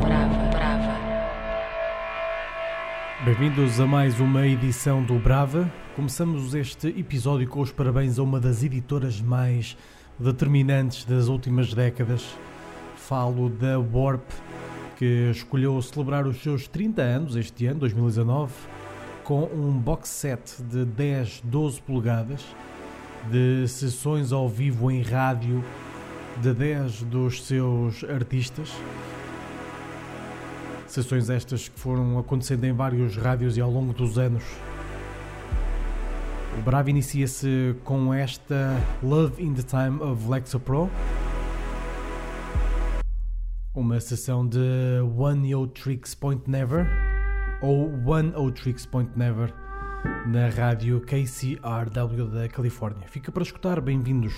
Brava. Bem-vindos a mais uma edição do Brava. Começamos este episódio com os parabéns a uma das editoras mais determinantes das últimas décadas. Falo da Warp, que escolheu celebrar os seus 30 anos este ano, 2019, com um box set de 10, 12 polegadas de sessões ao vivo em rádio de 10 dos seus artistas. Sessões estas que foram acontecendo em vários rádios e ao longo dos anos. O Bravo inicia-se com esta Love in the Time of Lexa Pro, uma sessão de One O Tricks Point Never ou One O Tricks Point Never na rádio KCRW da Califórnia. Fica para escutar, bem-vindos.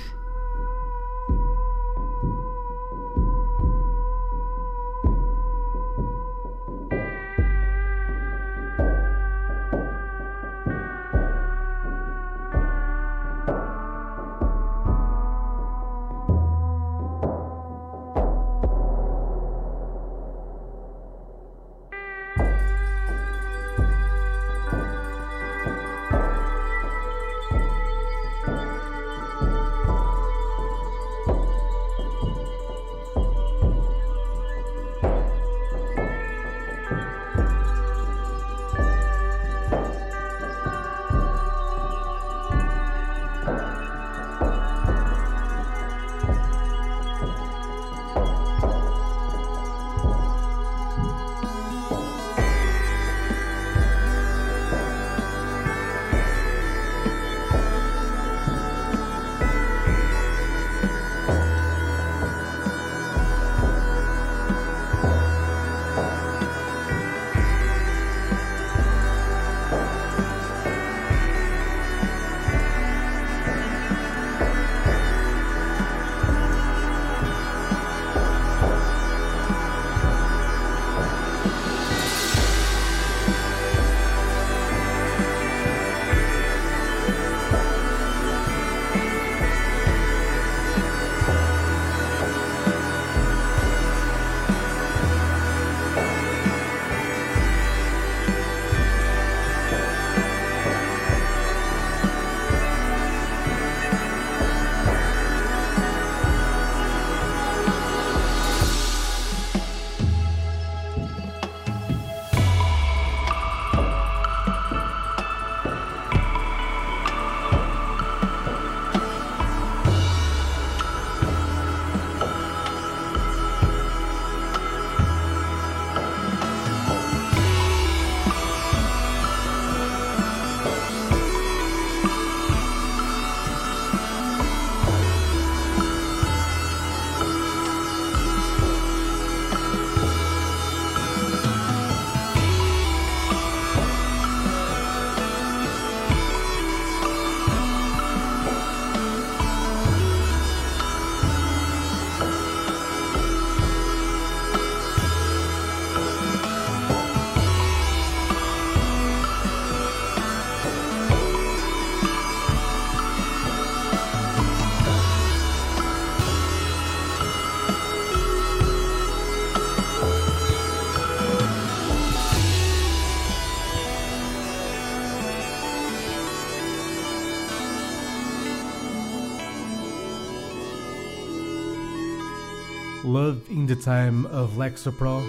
In the Time of Lexa Pro.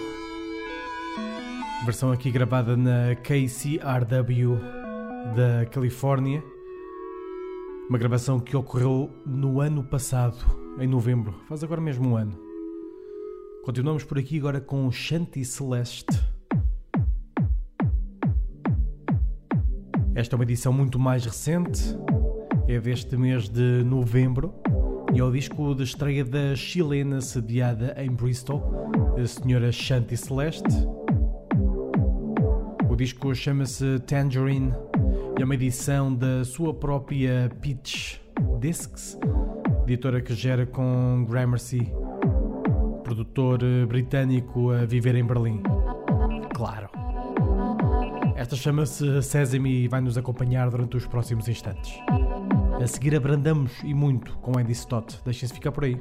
Versão aqui gravada na KCRW da Califórnia. Uma gravação que ocorreu no ano passado, em novembro. Faz agora mesmo um ano. Continuamos por aqui agora com Shanti Celeste. Esta é uma edição muito mais recente, é deste mês de novembro é o disco de estreia da chilena sediada em Bristol, a senhora Shanti Celeste. O disco chama-se Tangerine e é uma edição da sua própria Pitch Discs, editora que gera com Gramercy, produtor britânico a viver em Berlim. Claro. Esta chama-se Sesame e vai nos acompanhar durante os próximos instantes. A seguir abrandamos e muito com Andy Stott. Deixem-se ficar por aí.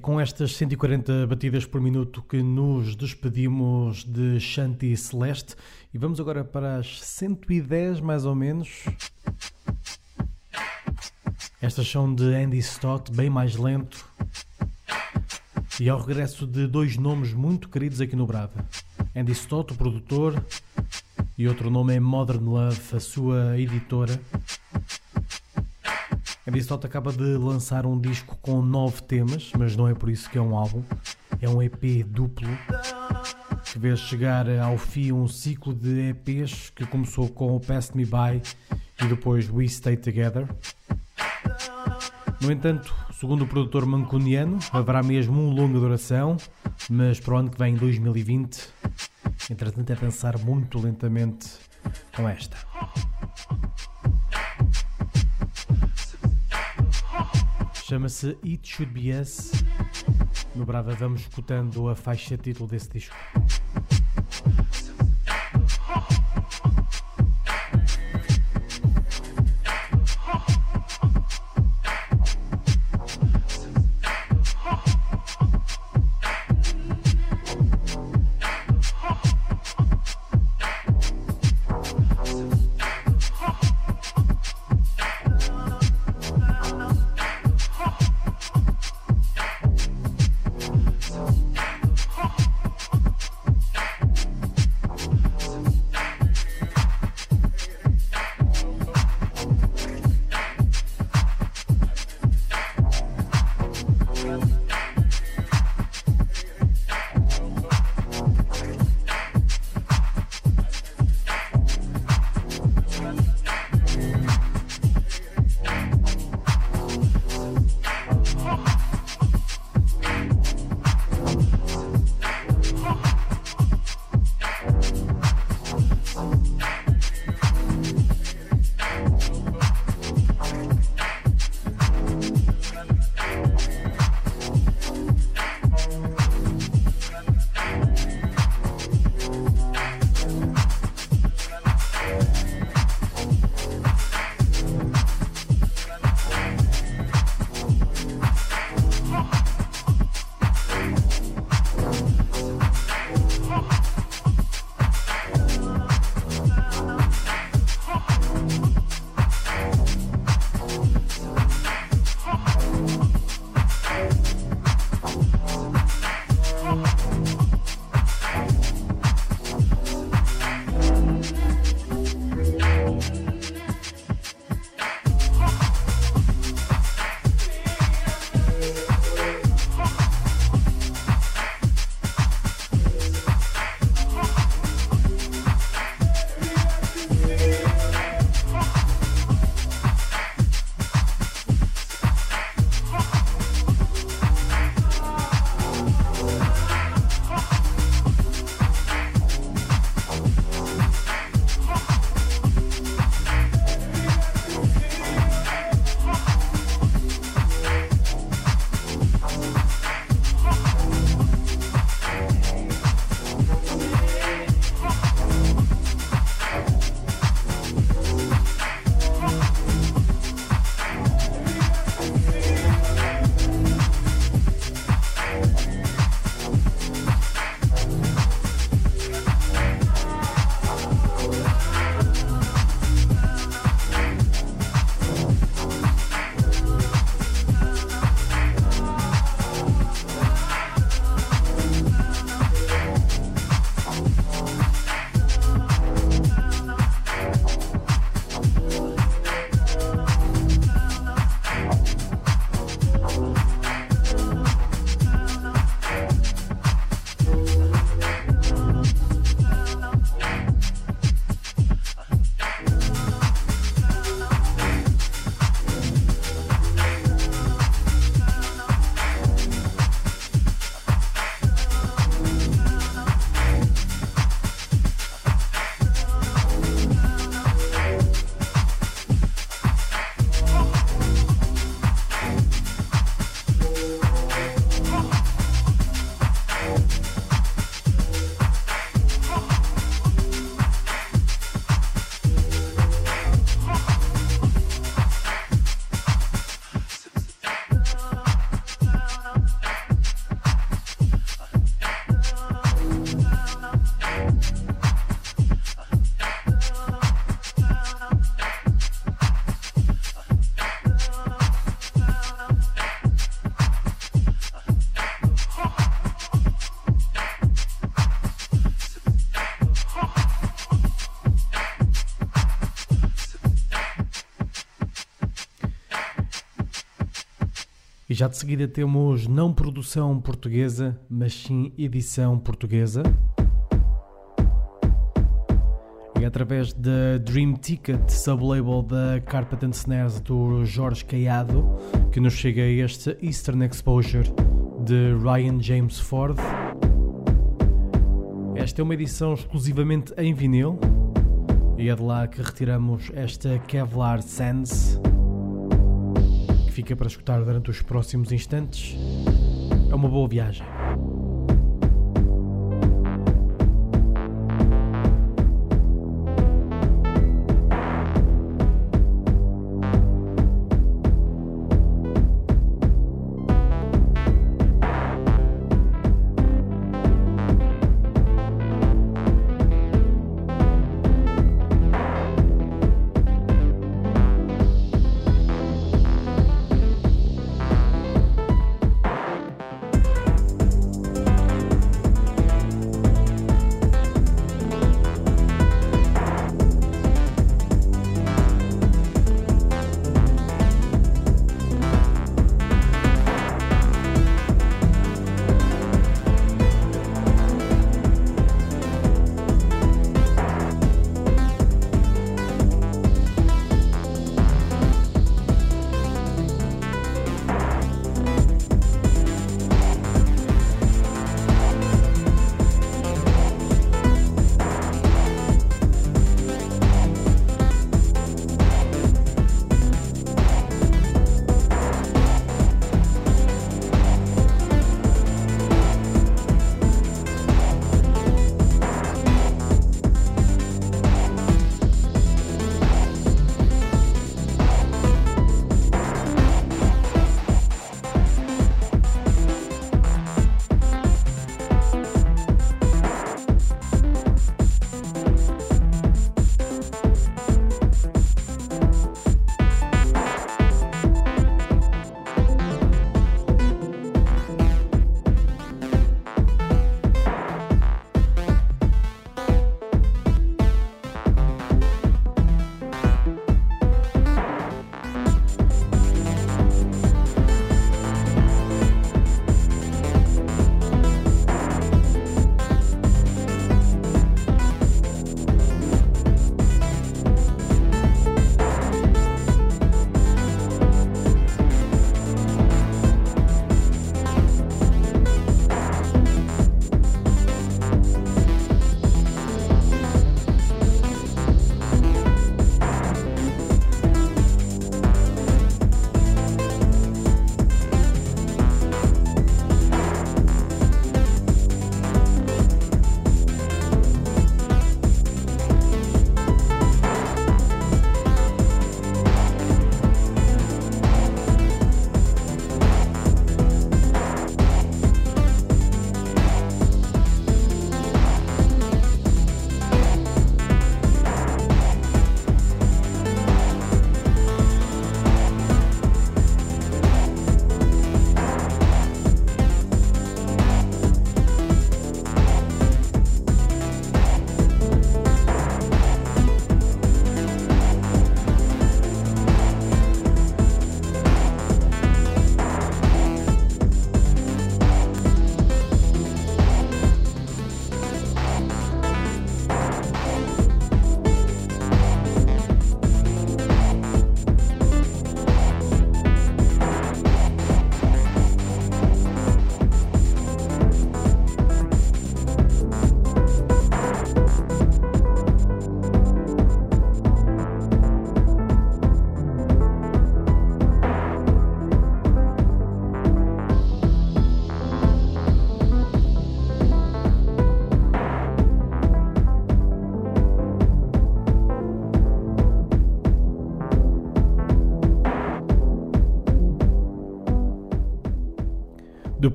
Com estas 140 batidas por minuto que nos despedimos de Shanti Celeste e vamos agora para as 110 mais ou menos. Estas são de Andy Stott, bem mais lento. E ao regresso de dois nomes muito queridos aqui no Brava. Andy Stott, o produtor, e outro nome é Modern Love, a sua editora. A Distot acaba de lançar um disco com nove temas, mas não é por isso que é um álbum. É um EP duplo que vê chegar ao fim um ciclo de EPs que começou com o Past Me By e depois We Stay Together. No entanto, segundo o produtor mancuniano, haverá mesmo um longa duração, mas para o ano que vem, 2020, entretanto é pensar muito lentamente com esta. Chama-se It Should Be Us. No Brava vamos escutando a faixa título desse disco. Já de seguida temos não produção portuguesa, mas sim edição portuguesa. E através da Dream Ticket, sublabel da Carpet and Snares do Jorge Caiado, que nos chega este Eastern Exposure de Ryan James Ford. Esta é uma edição exclusivamente em vinil e é de lá que retiramos esta Kevlar Sands que fica para escutar durante os próximos instantes. É uma boa viagem.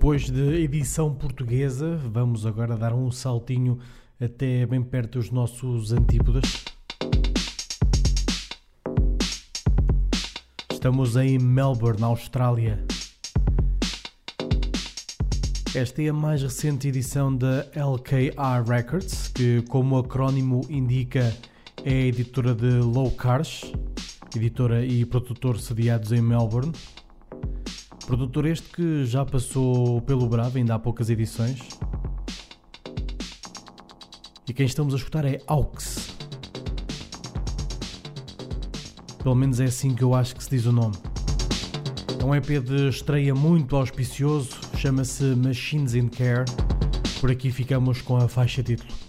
Depois de edição portuguesa, vamos agora dar um saltinho até bem perto dos nossos antípodas. Estamos em Melbourne, Austrália. Esta é a mais recente edição da LKR Records, que, como o acrónimo indica, é editora de Low Cars, editora e produtor sediados em Melbourne. Produtor este que já passou pelo Bravo ainda há poucas edições. E quem estamos a escutar é Aux. Pelo menos é assim que eu acho que se diz o nome. É um EP de estreia muito auspicioso, chama-se Machines in Care. Por aqui ficamos com a faixa título.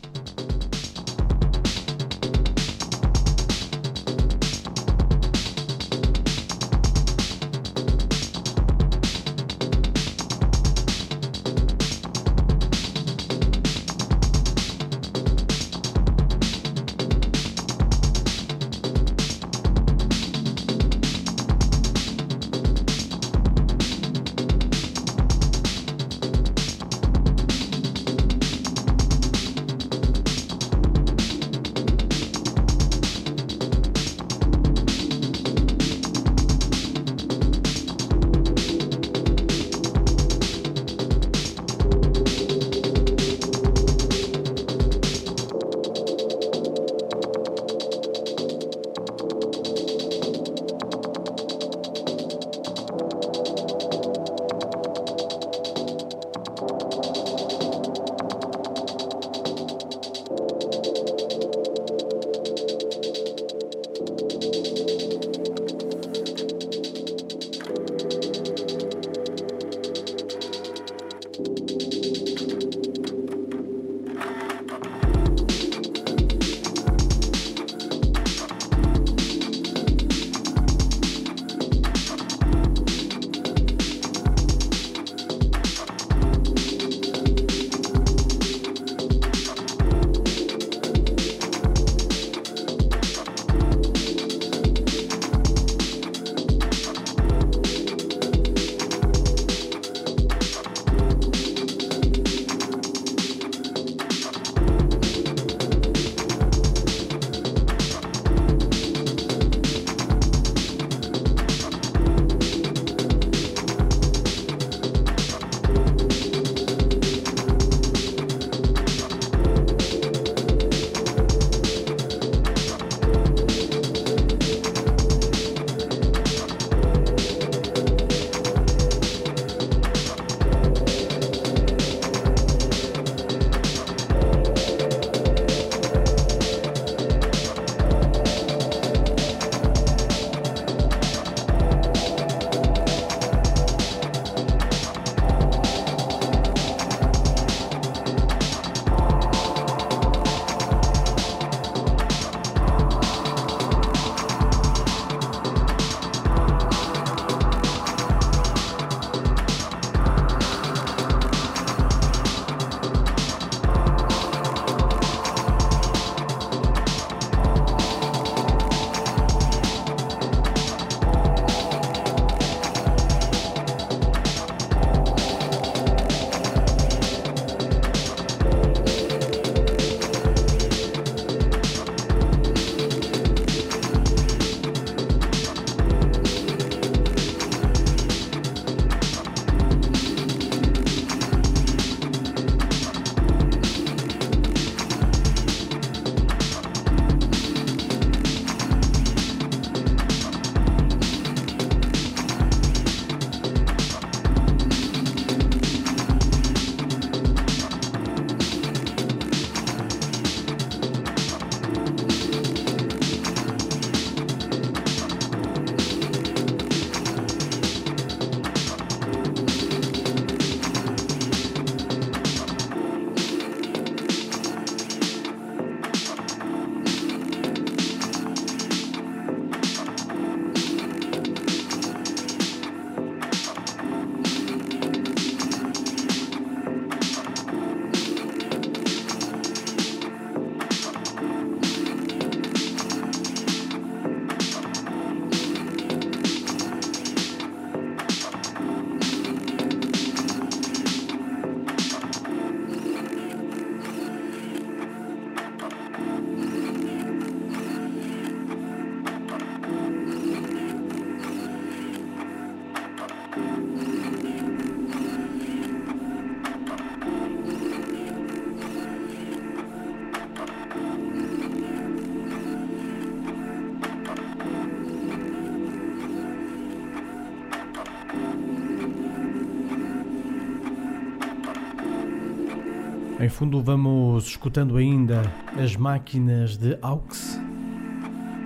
Em fundo, vamos escutando ainda as máquinas de AUX.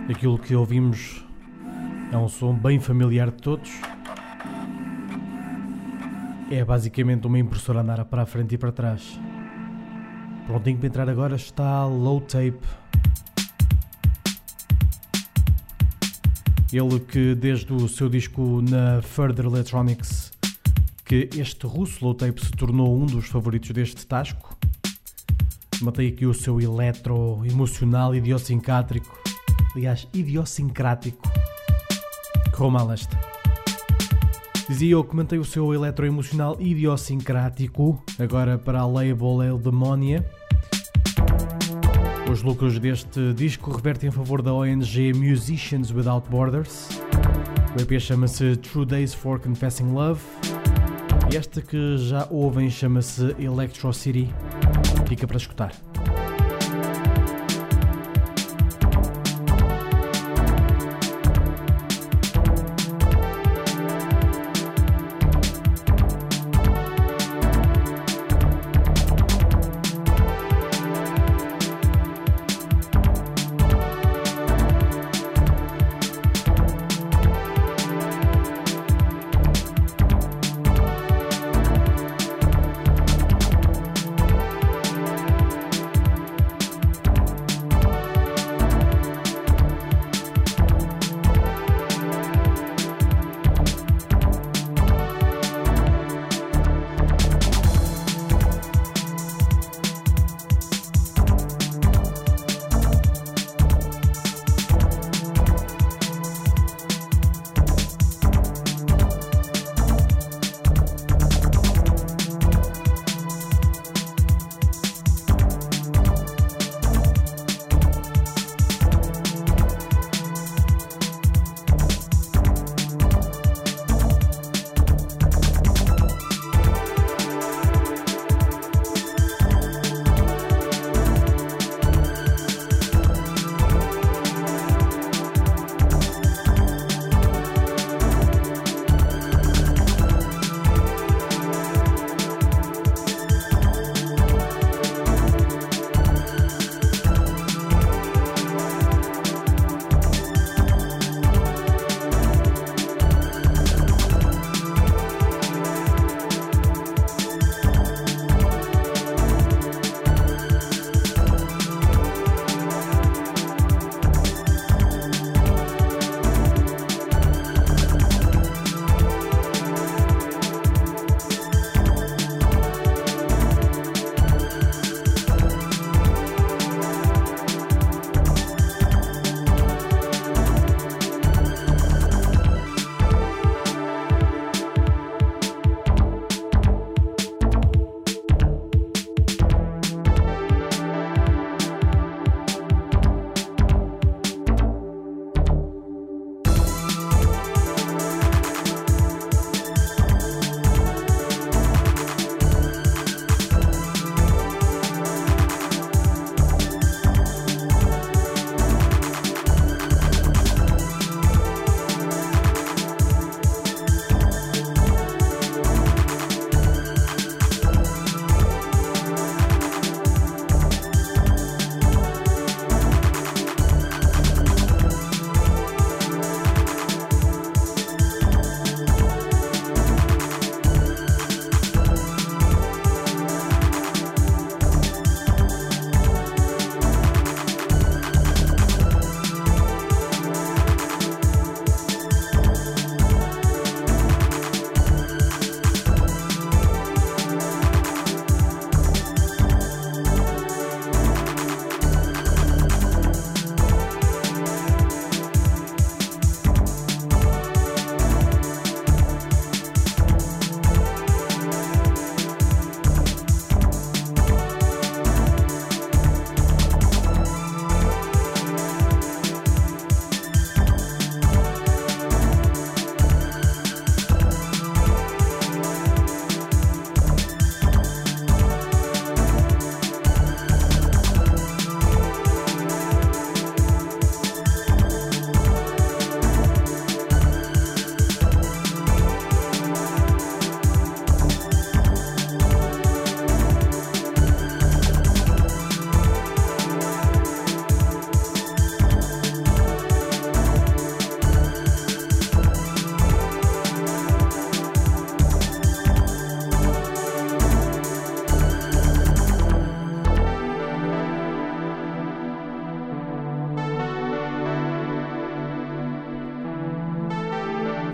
Aquilo que ouvimos é um som bem familiar de todos. É basicamente uma impressora andar para a frente e para trás. Prontinho para entrar agora está Low Tape. Ele que desde o seu disco na Further Electronics que este russo Low Tape se tornou um dos favoritos deste Tasco. Matei aqui o seu eletro emocional idiosincrático. Aliás, idiosincrático. Correu mal esta. Dizia eu que mantei o seu eletro emocional idiosincrático, agora para a label Eudemonia. Os lucros deste disco revertem em favor da ONG Musicians Without Borders. O EP chama-se True Days for Confessing Love. E esta que já ouvem chama-se Electro City. Fica para escutar.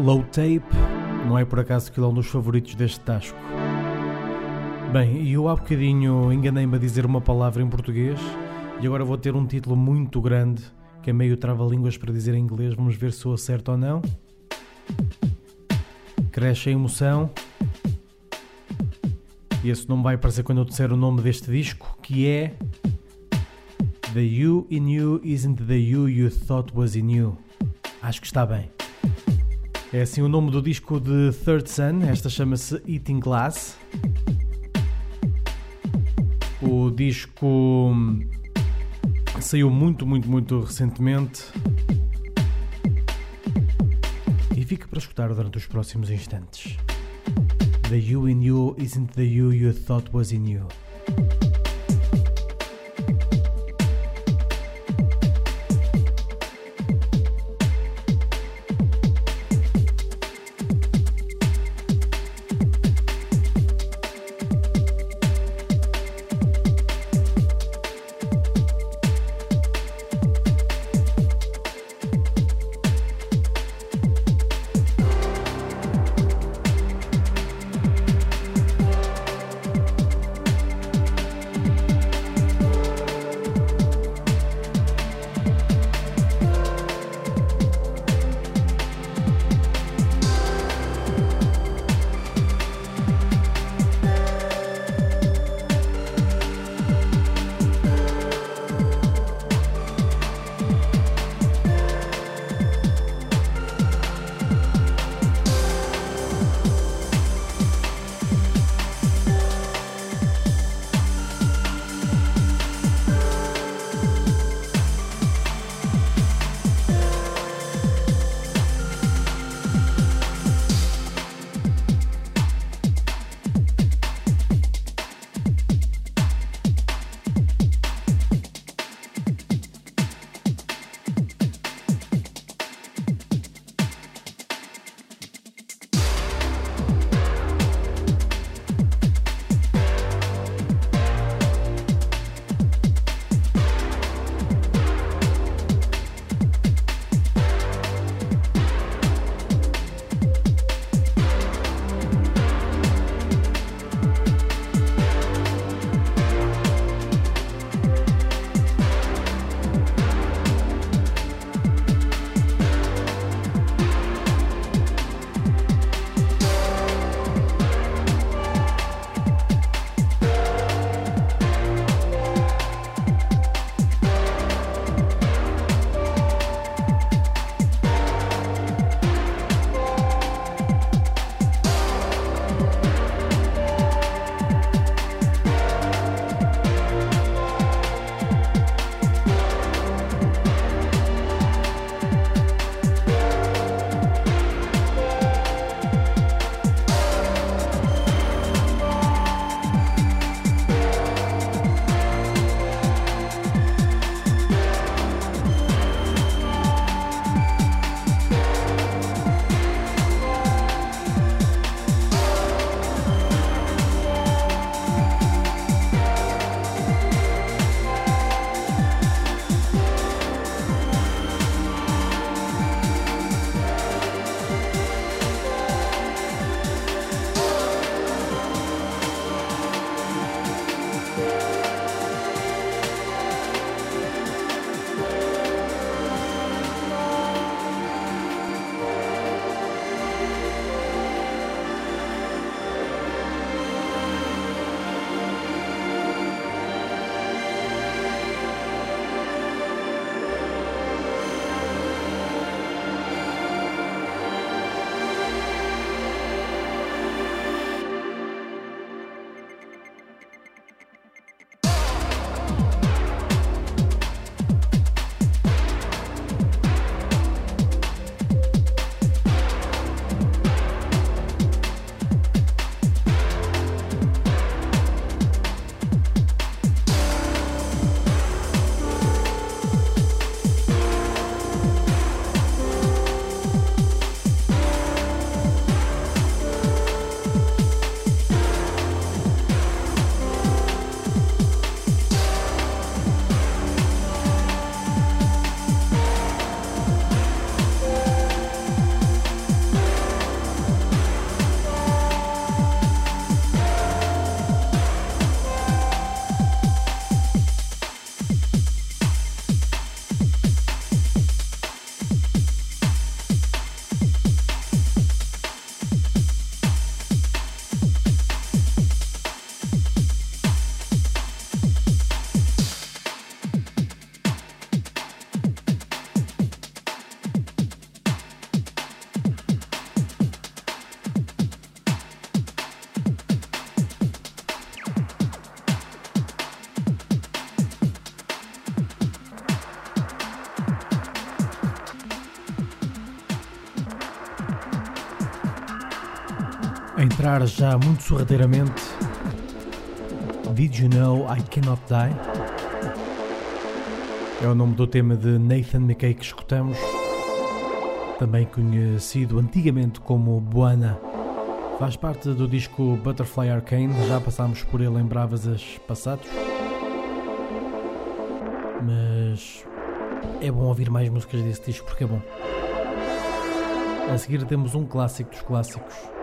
Low Tape, não é por acaso que ele é um dos favoritos deste Tasco. Bem, e eu há bocadinho enganei-me a dizer uma palavra em português e agora vou ter um título muito grande que é meio trava-línguas para dizer em inglês. Vamos ver se sou acerto ou não. Cresce a emoção. E esse nome vai aparecer quando eu disser o nome deste disco, que é The You in You Isn't the You You Thought Was in You. Acho que está bem. É assim o nome do disco de Third Sun, esta chama-se Eating Glass. O disco saiu muito, muito, muito recentemente e fica para escutar durante os próximos instantes. The you in you isn't the you you thought was in you. Já muito sorrateiramente, Did You Know I Cannot Die? É o nome do tema de Nathan McKay que escutamos, também conhecido antigamente como Buana. Faz parte do disco Butterfly Arcane, já passámos por ele em Bravas passados. Mas é bom ouvir mais músicas desse disco porque é bom. A seguir temos um clássico dos clássicos.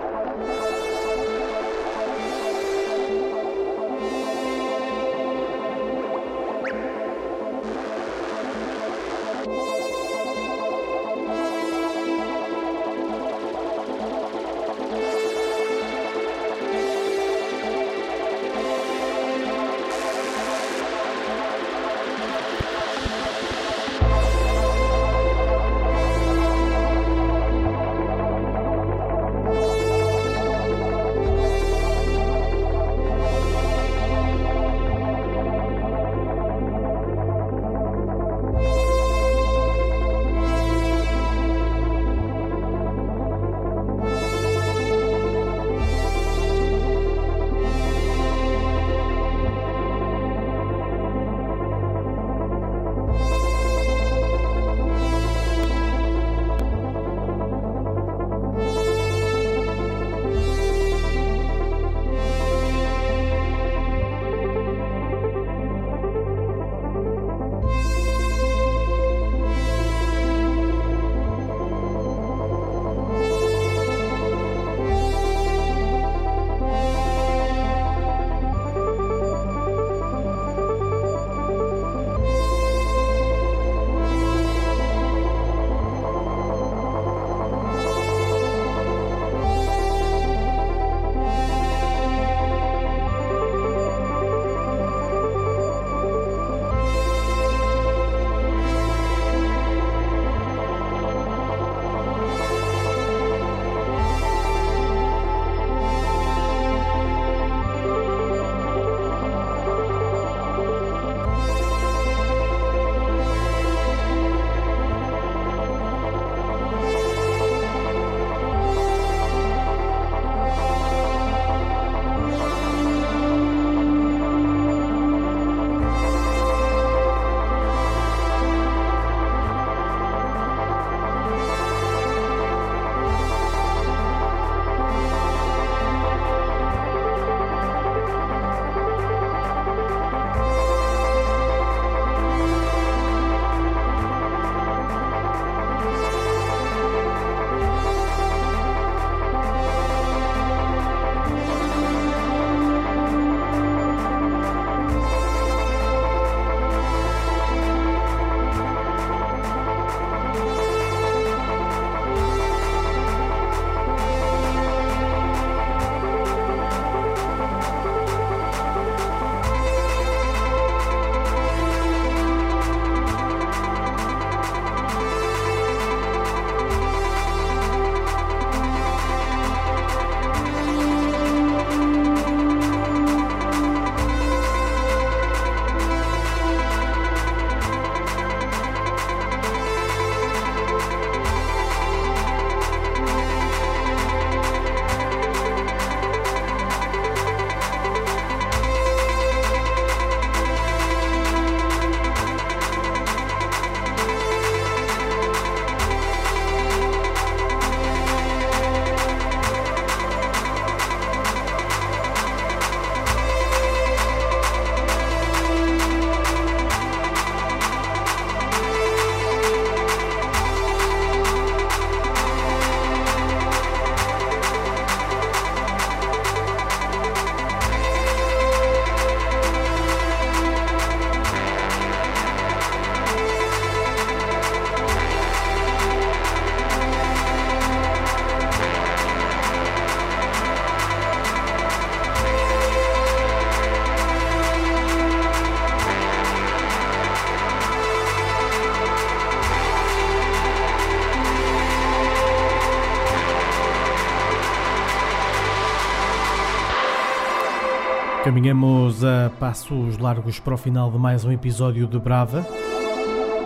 Caminhamos a passos largos para o final de mais um episódio de Brava,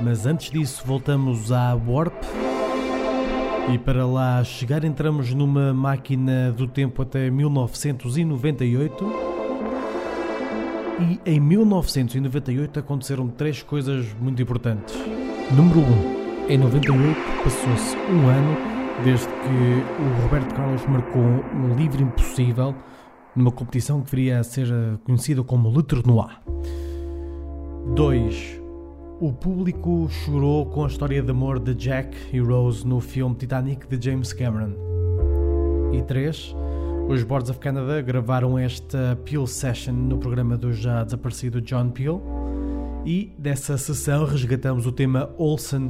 mas antes disso voltamos à Warp E para lá chegar, entramos numa máquina do tempo até 1998. E em 1998 aconteceram três coisas muito importantes. Número 1. Um, em 98 passou-se um ano desde que o Roberto Carlos marcou um livro impossível numa competição que viria a ser conhecida como Le Tournoi. 2. O público chorou com a história de amor de Jack e Rose no filme Titanic de James Cameron. E 3. Os Boards of Canada gravaram esta Peel Session no programa do já desaparecido John Peel. E dessa sessão resgatamos o tema Olsen,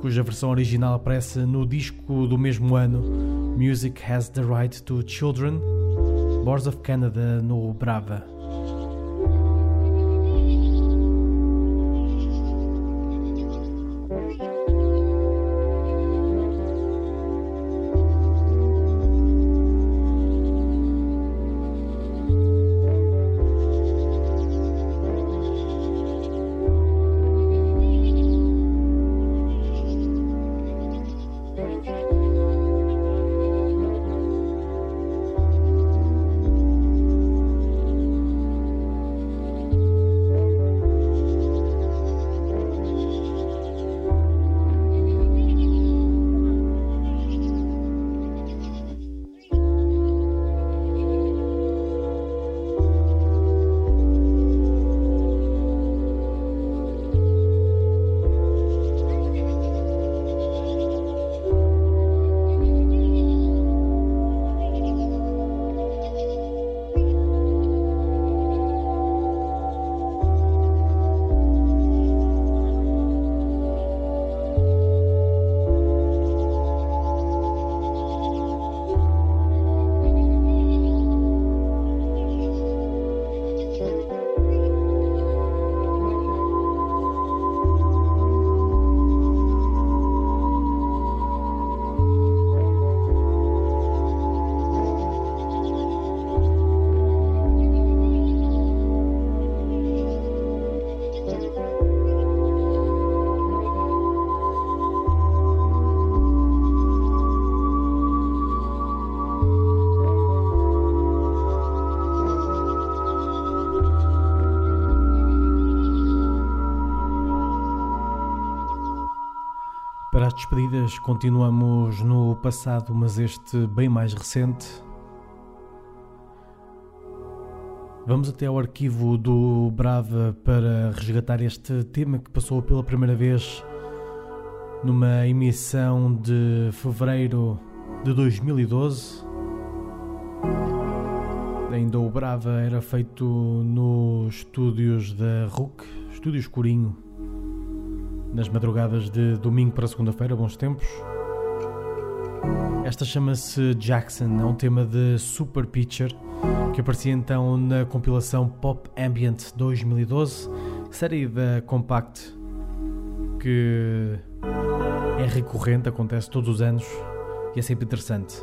cuja versão original aparece no disco do mesmo ano, Music Has the Right to Children, Boards of Canada no Brava. Despedidas, continuamos no passado, mas este bem mais recente. Vamos até ao arquivo do Brava para resgatar este tema que passou pela primeira vez numa emissão de fevereiro de 2012. Ainda o Brava era feito nos estúdios da RUC, Estúdio Escurinho, nas madrugadas de domingo para segunda-feira, bons tempos. Esta chama-se Jackson, é um tema de Super Pitcher que aparecia então na compilação Pop Ambient 2012, série da Compact que é recorrente, acontece todos os anos e é sempre interessante.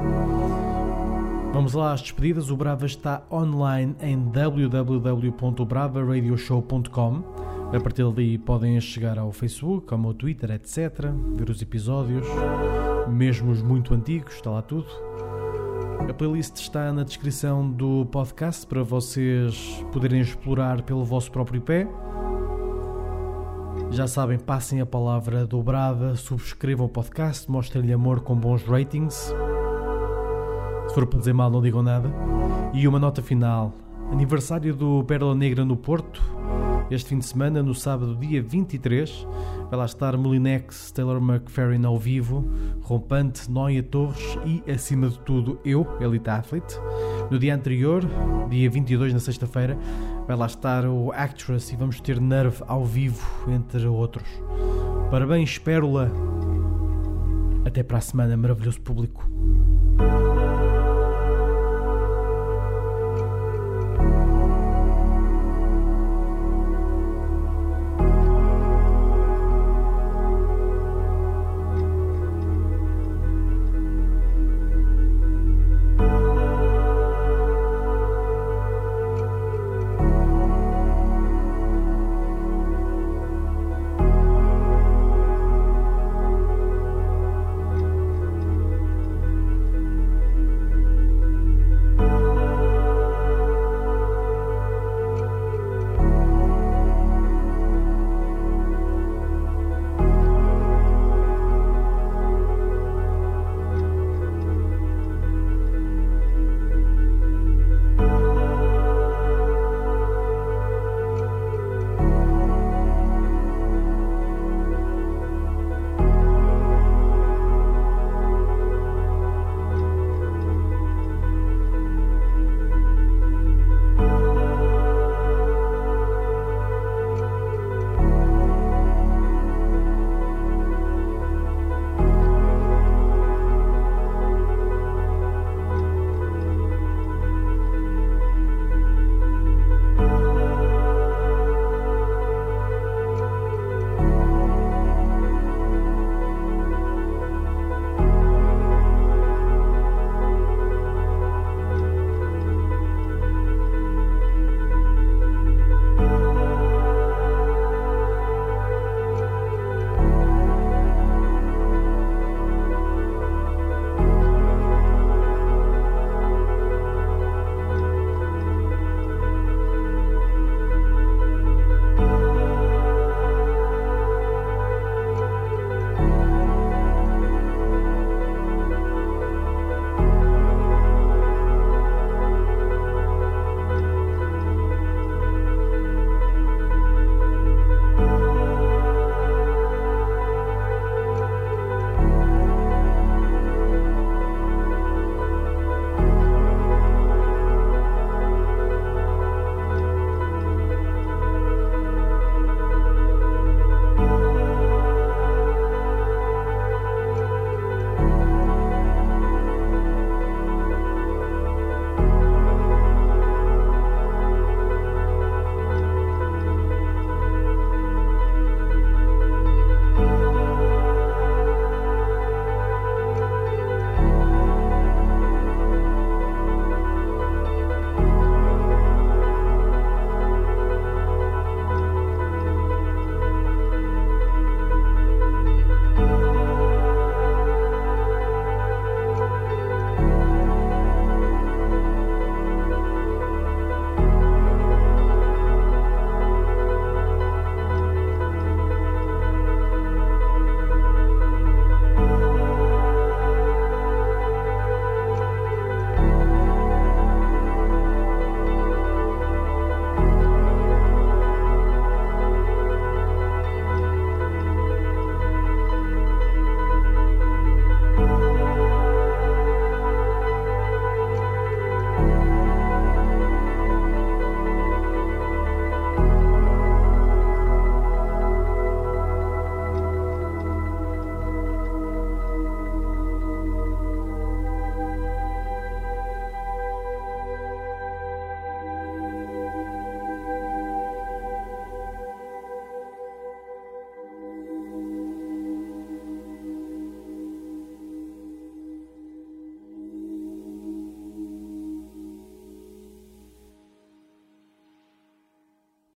Vamos lá às despedidas. O Brava está online em www.bravaradioshow.com a partir dali podem chegar ao Facebook, ao meu Twitter, etc. Ver os episódios, mesmo os muito antigos, está lá tudo. A playlist está na descrição do podcast para vocês poderem explorar pelo vosso próprio pé. Já sabem, passem a palavra dobrada, subscrevam o podcast, mostrem-lhe amor com bons ratings. Se for para dizer mal, não digam nada. E uma nota final: aniversário do Pérola Negra no Porto, este fim de semana, no sábado, dia 23, vai lá estar Molinex, Taylor McFerrin ao vivo, Rompante, Noia Torres e, acima de tudo, eu, Elite Athlete. No dia anterior, dia 22, na sexta-feira, vai lá estar o Actress e vamos ter Nerve ao vivo, entre outros. Parabéns, Pérola! Até para a semana, maravilhoso público!